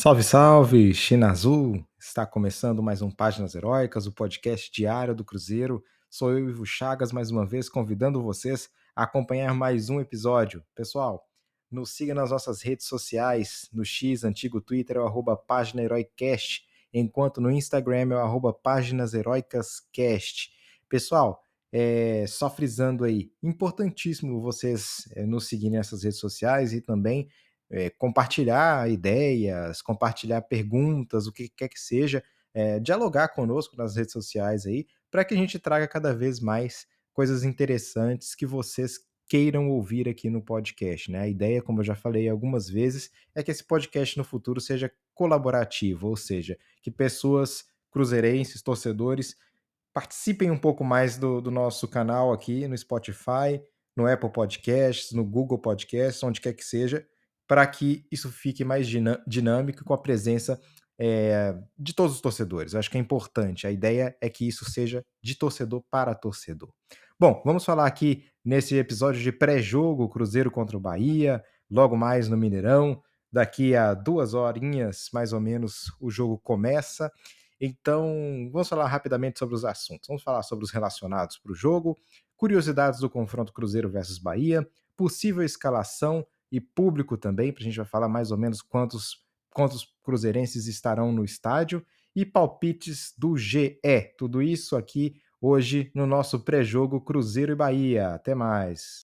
Salve, salve, China Azul! Está começando mais um Páginas Heróicas, o podcast diário do Cruzeiro. Sou eu, Ivo Chagas, mais uma vez convidando vocês a acompanhar mais um episódio. Pessoal, nos siga nas nossas redes sociais, no X, antigo Twitter, é o arroba Página Heroicast, enquanto no Instagram é o arroba Páginas Heroicascast. Pessoal, é, só frisando aí, importantíssimo vocês é, nos seguirem nessas redes sociais e também é, compartilhar ideias, compartilhar perguntas, o que quer que seja, é, dialogar conosco nas redes sociais aí, para que a gente traga cada vez mais coisas interessantes que vocês queiram ouvir aqui no podcast. Né? A ideia, como eu já falei algumas vezes, é que esse podcast no futuro seja colaborativo, ou seja, que pessoas cruzeirenses, torcedores, participem um pouco mais do, do nosso canal aqui no Spotify, no Apple Podcasts, no Google Podcasts, onde quer que seja, para que isso fique mais dinâmico com a presença é, de todos os torcedores. Eu acho que é importante. A ideia é que isso seja de torcedor para torcedor. Bom, vamos falar aqui nesse episódio de pré-jogo Cruzeiro contra o Bahia, logo mais no Mineirão. Daqui a duas horinhas, mais ou menos, o jogo começa. Então, vamos falar rapidamente sobre os assuntos. Vamos falar sobre os relacionados para o jogo, curiosidades do confronto Cruzeiro versus Bahia, possível escalação e público também, para a gente vai falar mais ou menos quantos, quantos cruzeirenses estarão no estádio e palpites do GE. Tudo isso aqui hoje no nosso pré-jogo Cruzeiro e Bahia. Até mais.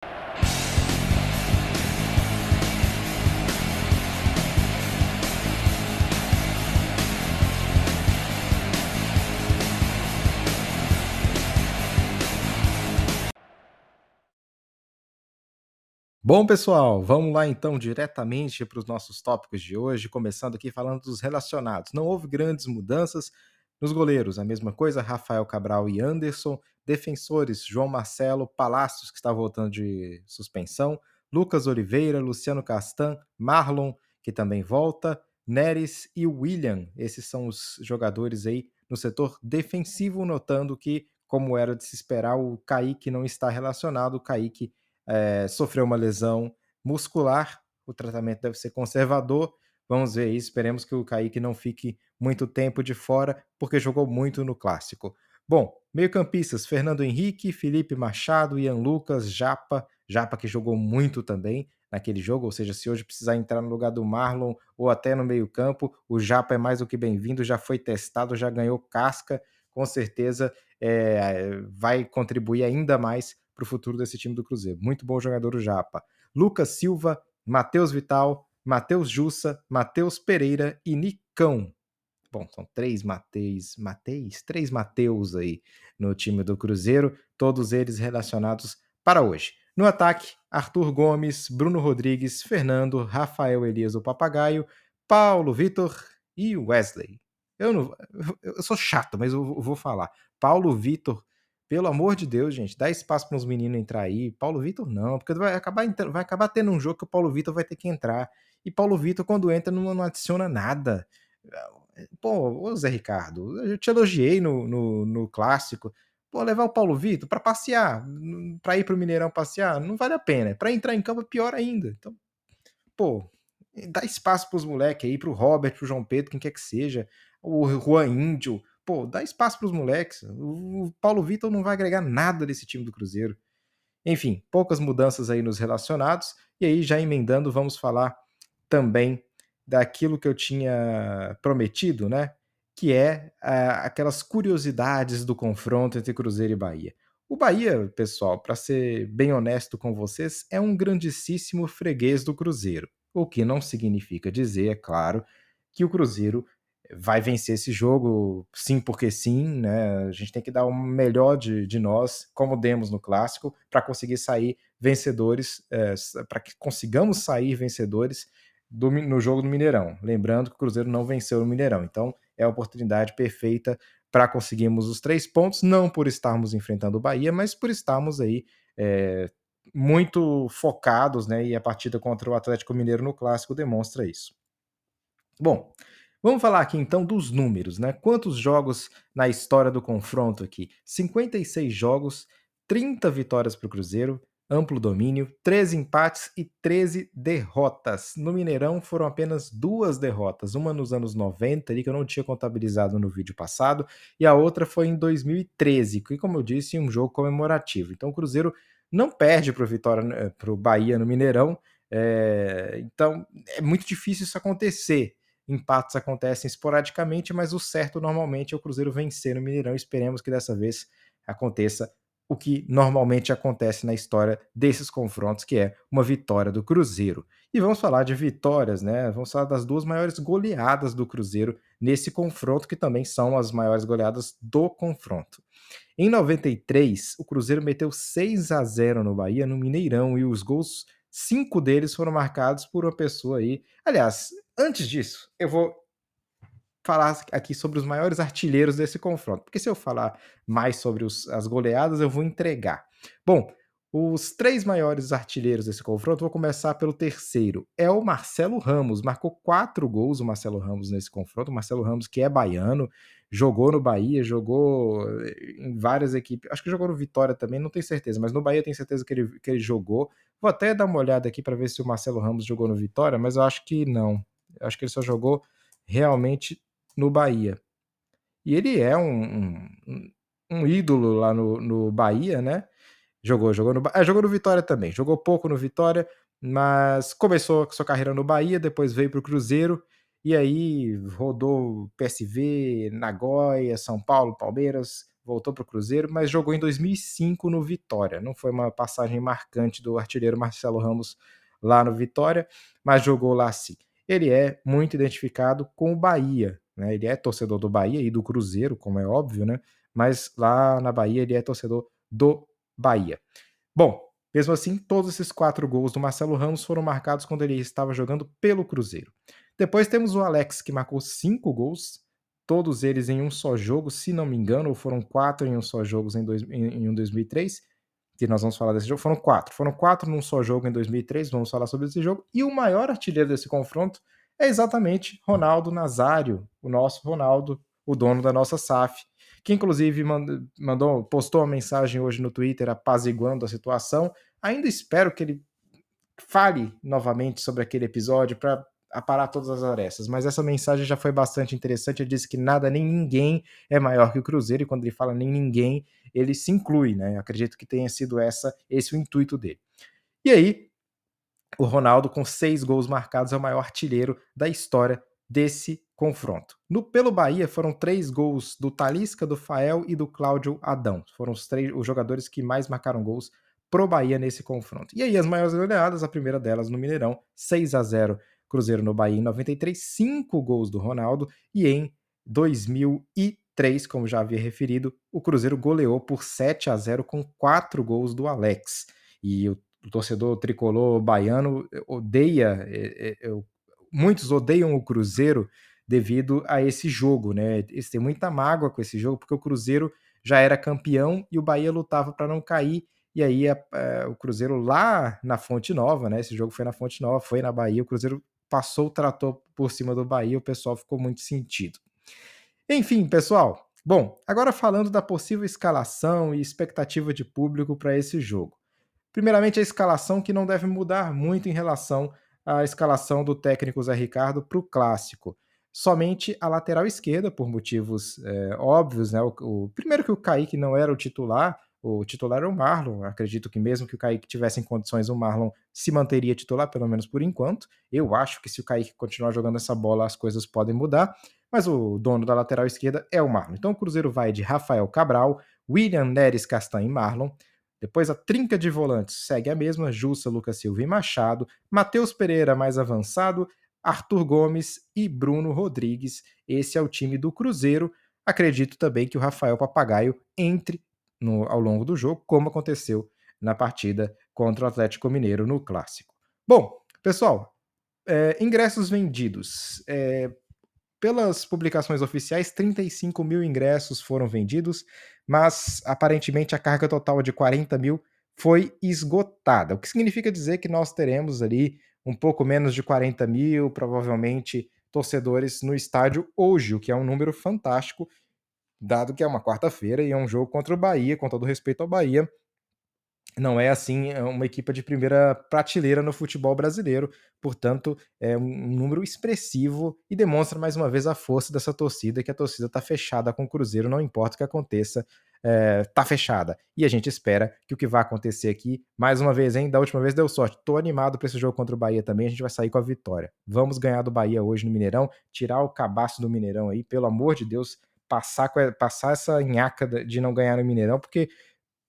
Bom, pessoal, vamos lá então diretamente para os nossos tópicos de hoje, começando aqui falando dos relacionados. Não houve grandes mudanças nos goleiros, a mesma coisa, Rafael Cabral e Anderson. Defensores, João Marcelo, Palácios, que está voltando de suspensão, Lucas Oliveira, Luciano Castan, Marlon, que também volta, Neres e William. Esses são os jogadores aí no setor defensivo, notando que, como era de se esperar, o Kaique não está relacionado, o Kaique é, sofreu uma lesão muscular, o tratamento deve ser conservador. Vamos ver aí, esperemos que o Kaique não fique muito tempo de fora, porque jogou muito no clássico. Bom, meio-campistas: Fernando Henrique, Felipe Machado, Ian Lucas, Japa, Japa que jogou muito também naquele jogo, ou seja, se hoje precisar entrar no lugar do Marlon ou até no meio-campo, o Japa é mais do que bem-vindo, já foi testado, já ganhou casca, com certeza é, vai contribuir ainda mais para o futuro desse time do Cruzeiro. Muito bom jogador o Japa. Lucas Silva, Matheus Vital, Matheus Jussa, Matheus Pereira e Nicão. Bom, são três Mateus, Mateus, três Mateus aí no time do Cruzeiro, todos eles relacionados para hoje. No ataque, Arthur Gomes, Bruno Rodrigues, Fernando, Rafael Elias o Papagaio, Paulo Vitor e Wesley. Eu não, eu sou chato, mas eu vou falar. Paulo Vitor pelo amor de Deus, gente, dá espaço para os meninos entrar aí. Paulo Vitor não, porque vai acabar, vai acabar tendo um jogo que o Paulo Vitor vai ter que entrar. E Paulo Vitor, quando entra, não, não adiciona nada. Pô, ô Zé Ricardo, eu te elogiei no, no, no clássico. Pô, levar o Paulo Vitor para passear, para ir para o Mineirão passear, não vale a pena. Para entrar em campo é pior ainda. Então, pô, dá espaço para os moleques aí, para o Robert, para o João Pedro, quem quer que seja, o Juan Índio pô, dá espaço para os moleques. O Paulo Vitor não vai agregar nada desse time do Cruzeiro. Enfim, poucas mudanças aí nos relacionados. E aí, já emendando, vamos falar também daquilo que eu tinha prometido, né? Que é aquelas curiosidades do confronto entre Cruzeiro e Bahia. O Bahia, pessoal, para ser bem honesto com vocês, é um grandíssimo freguês do Cruzeiro. O que não significa dizer, é claro, que o Cruzeiro vai vencer esse jogo, sim, porque sim, né? A gente tem que dar o melhor de, de nós, como demos no clássico, para conseguir sair vencedores, é, para que consigamos sair vencedores do, no jogo do Mineirão. Lembrando que o Cruzeiro não venceu no Mineirão, então é a oportunidade perfeita para conseguirmos os três pontos, não por estarmos enfrentando o Bahia, mas por estarmos aí é, muito focados, né? E a partida contra o Atlético Mineiro no clássico demonstra isso. Bom, Vamos falar aqui então dos números, né? Quantos jogos na história do confronto aqui? 56 jogos, 30 vitórias para o Cruzeiro, amplo domínio, 13 empates e 13 derrotas. No Mineirão foram apenas duas derrotas, uma nos anos 90, ali, que eu não tinha contabilizado no vídeo passado, e a outra foi em 2013, que, como eu disse, um jogo comemorativo. Então o Cruzeiro não perde para o Vitória, para o Bahia no Mineirão, é... então é muito difícil isso acontecer. Empates acontecem esporadicamente, mas o certo normalmente é o Cruzeiro vencer no Mineirão. Esperemos que dessa vez aconteça o que normalmente acontece na história desses confrontos, que é uma vitória do Cruzeiro. E vamos falar de vitórias, né? Vamos falar das duas maiores goleadas do Cruzeiro nesse confronto, que também são as maiores goleadas do confronto. Em 93, o Cruzeiro meteu 6 a 0 no Bahia, no Mineirão, e os gols, cinco deles foram marcados por uma pessoa aí. Aliás, antes disso, eu vou falar aqui sobre os maiores artilheiros desse confronto, porque se eu falar mais sobre os, as goleadas, eu vou entregar. Bom, os três maiores artilheiros desse confronto, vou começar pelo terceiro. É o Marcelo Ramos, marcou quatro gols o Marcelo Ramos nesse confronto. O Marcelo Ramos, que é baiano, jogou no Bahia, jogou eh, em várias equipes. Acho que jogou no Vitória também, não tenho certeza, mas no Bahia tenho certeza que ele, que ele jogou. Vou até dar uma olhada aqui para ver se o Marcelo Ramos jogou no Vitória, mas eu acho que não. Acho que ele só jogou realmente no Bahia. E ele é um, um, um ídolo lá no, no Bahia, né? Jogou, jogou no, ah, jogou no Vitória também. Jogou pouco no Vitória, mas começou sua carreira no Bahia, depois veio para o Cruzeiro e aí rodou PSV, Nagoya, São Paulo, Palmeiras, voltou para o Cruzeiro, mas jogou em 2005 no Vitória. Não foi uma passagem marcante do artilheiro Marcelo Ramos lá no Vitória, mas jogou lá sim. Ele é muito identificado com o Bahia, né? Ele é torcedor do Bahia e do Cruzeiro, como é óbvio, né? Mas lá na Bahia ele é torcedor do Bahia. Bom, mesmo assim, todos esses quatro gols do Marcelo Ramos foram marcados quando ele estava jogando pelo Cruzeiro. Depois temos o Alex, que marcou cinco gols, todos eles em um só jogo, se não me engano, ou foram quatro em um só jogo em, dois, em, em um 2003, que nós vamos falar desse jogo. Foram quatro. Foram quatro num só jogo em 2003, vamos falar sobre esse jogo. E o maior artilheiro desse confronto é exatamente Ronaldo Nazário, o nosso Ronaldo, o dono da nossa SAF, que inclusive mandou, postou uma mensagem hoje no Twitter apaziguando a situação. Ainda espero que ele fale novamente sobre aquele episódio para aparar todas as arestas, mas essa mensagem já foi bastante interessante. Ele disse que nada nem ninguém é maior que o Cruzeiro, e quando ele fala nem ninguém, ele se inclui, né? Eu acredito que tenha sido essa esse o intuito dele. E aí, o Ronaldo, com seis gols marcados, é o maior artilheiro da história desse confronto. No pelo Bahia foram três gols do Talisca, do Fael e do Cláudio Adão. Foram os três os jogadores que mais marcaram gols pro Bahia nesse confronto. E aí as maiores goleadas, a primeira delas no Mineirão, 6 a 0 Cruzeiro no Bahia em 93, cinco gols do Ronaldo e em 2003, como já havia referido, o Cruzeiro goleou por 7 a 0 com quatro gols do Alex. E o torcedor tricolor baiano odeia, é, é, muitos odeiam o Cruzeiro devido a esse jogo, né? Eles têm muita mágoa com esse jogo, porque o Cruzeiro já era campeão e o Bahia lutava para não cair. E aí a, a, o Cruzeiro lá na Fonte Nova, né? Esse jogo foi na Fonte Nova, foi na Bahia. O Cruzeiro passou o trator por cima do Bahia, o pessoal ficou muito sentido. Enfim, pessoal. Bom, agora falando da possível escalação e expectativa de público para esse jogo. Primeiramente, a escalação que não deve mudar muito em relação à escalação do técnico Zé Ricardo para o clássico. Somente a lateral esquerda, por motivos é, óbvios, né? O, o, primeiro que o Kaique não era o titular, o titular era o Marlon. Acredito que mesmo que o Kaique tivesse em condições, o Marlon se manteria titular, pelo menos por enquanto. Eu acho que se o Kaique continuar jogando essa bola, as coisas podem mudar. Mas o dono da lateral esquerda é o Marlon. Então o Cruzeiro vai de Rafael Cabral, William Neres Castanho e Marlon. Depois a trinca de volantes segue a mesma, Jussa, Lucas Silva e Machado, Matheus Pereira mais avançado, Arthur Gomes e Bruno Rodrigues. Esse é o time do Cruzeiro. Acredito também que o Rafael Papagaio entre no, ao longo do jogo, como aconteceu na partida contra o Atlético Mineiro no Clássico. Bom, pessoal, é, ingressos vendidos. É, pelas publicações oficiais, 35 mil ingressos foram vendidos, mas aparentemente a carga total de 40 mil foi esgotada, o que significa dizer que nós teremos ali um pouco menos de 40 mil, provavelmente, torcedores no estádio hoje, o que é um número fantástico, dado que é uma quarta-feira e é um jogo contra o Bahia, com todo respeito ao Bahia, não é assim é uma equipe de primeira prateleira no futebol brasileiro, portanto, é um número expressivo e demonstra mais uma vez a força dessa torcida, que a torcida está fechada com o Cruzeiro, não importa o que aconteça, está é, fechada. E a gente espera que o que vai acontecer aqui, mais uma vez, hein? Da última vez deu sorte. Tô animado para esse jogo contra o Bahia também, a gente vai sair com a vitória. Vamos ganhar do Bahia hoje no Mineirão, tirar o cabaço do Mineirão aí, pelo amor de Deus, passar, passar essa nhaca de não ganhar no Mineirão, porque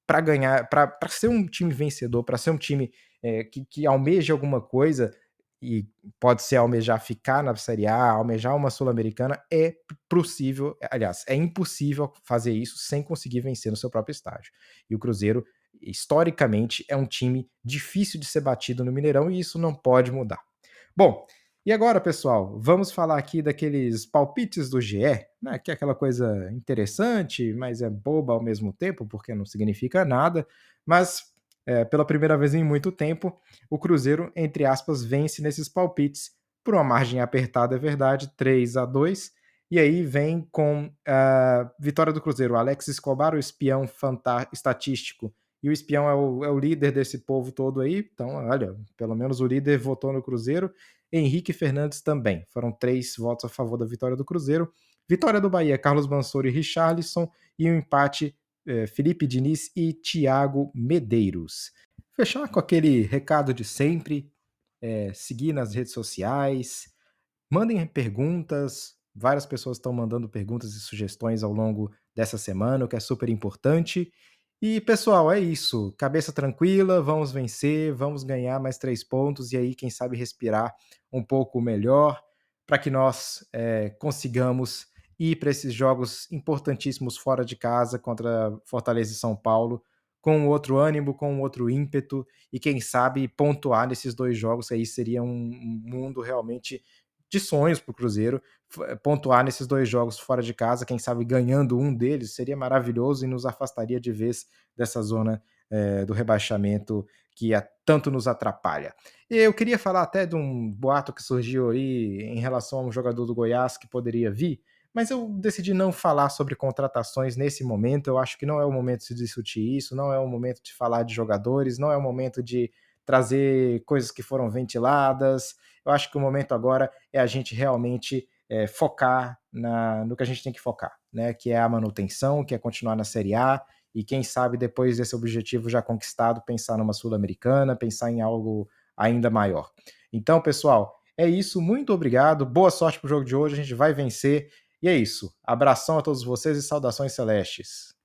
para ganhar, para ser um time vencedor, para ser um time é, que, que almeja alguma coisa, e pode ser almejar ficar na Série A, almejar uma Sul-Americana, é possível, aliás, é impossível fazer isso sem conseguir vencer no seu próprio estádio. E o Cruzeiro, historicamente, é um time difícil de ser batido no Mineirão e isso não pode mudar. Bom, e agora, pessoal, vamos falar aqui daqueles palpites do GE, né, que é aquela coisa interessante, mas é boba ao mesmo tempo, porque não significa nada, mas é, pela primeira vez em muito tempo, o Cruzeiro, entre aspas, vence nesses palpites. Por uma margem apertada, é verdade, 3 a 2 e aí vem com a vitória do Cruzeiro, Alex Escobar, o espião estatístico, e o espião é o, é o líder desse povo todo aí, então, olha, pelo menos o líder votou no Cruzeiro, Henrique Fernandes também. Foram três votos a favor da vitória do Cruzeiro. Vitória do Bahia, Carlos Mansor e Richarlison. E um empate, eh, Felipe Diniz e Thiago Medeiros. Fechar com aquele recado de sempre, é, seguir nas redes sociais, mandem perguntas. Várias pessoas estão mandando perguntas e sugestões ao longo dessa semana, o que é super importante. E pessoal, é isso. Cabeça tranquila, vamos vencer, vamos ganhar mais três pontos e aí, quem sabe, respirar um pouco melhor para que nós é, consigamos ir para esses jogos importantíssimos fora de casa contra Fortaleza e São Paulo com outro ânimo, com outro ímpeto e quem sabe pontuar nesses dois jogos aí seria um mundo realmente de sonhos para o Cruzeiro eh, pontuar nesses dois jogos fora de casa, quem sabe ganhando um deles, seria maravilhoso e nos afastaria de vez dessa zona é, do rebaixamento que a, tanto nos atrapalha. Eu queria falar até de um boato que surgiu aí em relação a um jogador do Goiás que poderia vir, mas eu decidi não falar sobre contratações nesse momento. Eu acho que não é o momento de discutir isso, não é o momento de falar de jogadores, não é o momento de trazer coisas que foram ventiladas. Eu acho que o momento agora é a gente realmente é, focar na, no que a gente tem que focar, né? Que é a manutenção, que é continuar na Série A e quem sabe depois desse objetivo já conquistado, pensar numa Sul-Americana, pensar em algo ainda maior. Então, pessoal, é isso. Muito obrigado. Boa sorte pro jogo de hoje. A gente vai vencer. E é isso. Abração a todos vocês e saudações celestes.